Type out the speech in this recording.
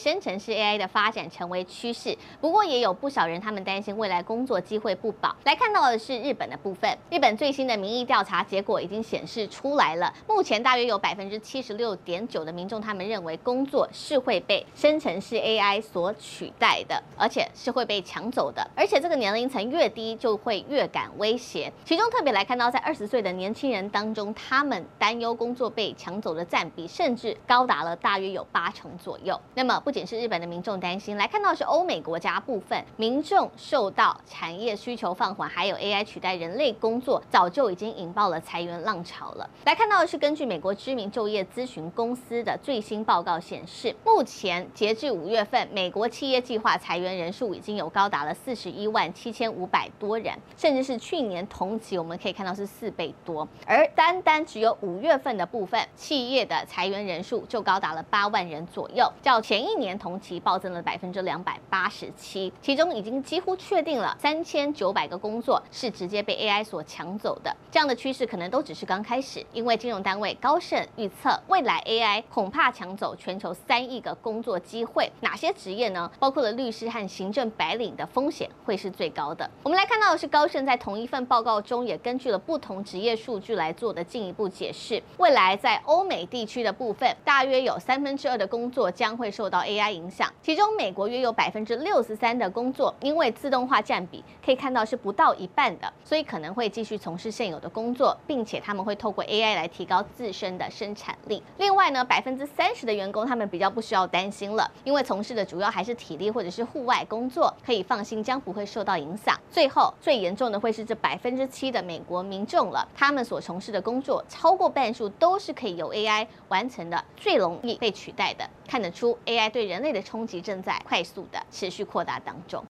生成式 AI 的发展成为趋势，不过也有不少人他们担心未来工作机会不保。来看到的是日本的部分，日本最新的民意调查结果已经显示出来了，目前大约有百分之七十六点九的民众他们认为工作是会被生成式 AI 所取代的，而且是会被抢走的，而且这个年龄层越低就会越感威胁。其中特别来看到，在二十岁的年轻人当中，他们担忧工作被抢走的占比甚至高达了大约有八成左右。那么不仅是日本的民众担心，来看到是欧美国家部分民众受到产业需求放缓，还有 AI 取代人类工作，早就已经引爆了裁员浪潮了。来看到的是根据美国知名就业咨询公司的最新报告显示，目前截至五月份，美国企业计划裁员人数已经有高达了四十一万七千五百多人，甚至是去年同期我们可以看到是四倍多。而单单只有五月份的部分，企业的裁员人数就高达了八万人左右，较前一年同。期暴增了百分之两百八十七，其中已经几乎确定了三千九百个工作是直接被 AI 所抢走的。这样的趋势可能都只是刚开始，因为金融单位高盛预测，未来 AI 恐怕抢走全球三亿个工作机会。哪些职业呢？包括了律师和行政白领的风险会是最高的。我们来看到的是高盛在同一份报告中也根据了不同职业数据来做的进一步解释。未来在欧美地区的部分，大约有三分之二的工作将会受到 AI 影响。其中，美国约有百分之六十三的工作，因为自动化占比可以看到是不到一半的，所以可能会继续从事现有的工作，并且他们会透过 AI 来提高自身的生产力。另外呢，百分之三十的员工他们比较不需要担心了，因为从事的主要还是体力或者是户外工作，可以放心将不会受到影响。最后，最严重的会是这百分之七的美国民众了，他们所从事的工作超过半数都是可以由 AI 完成的，最容易被取代的。看得出，AI 对人类的冲击正在快速的持续扩大当中。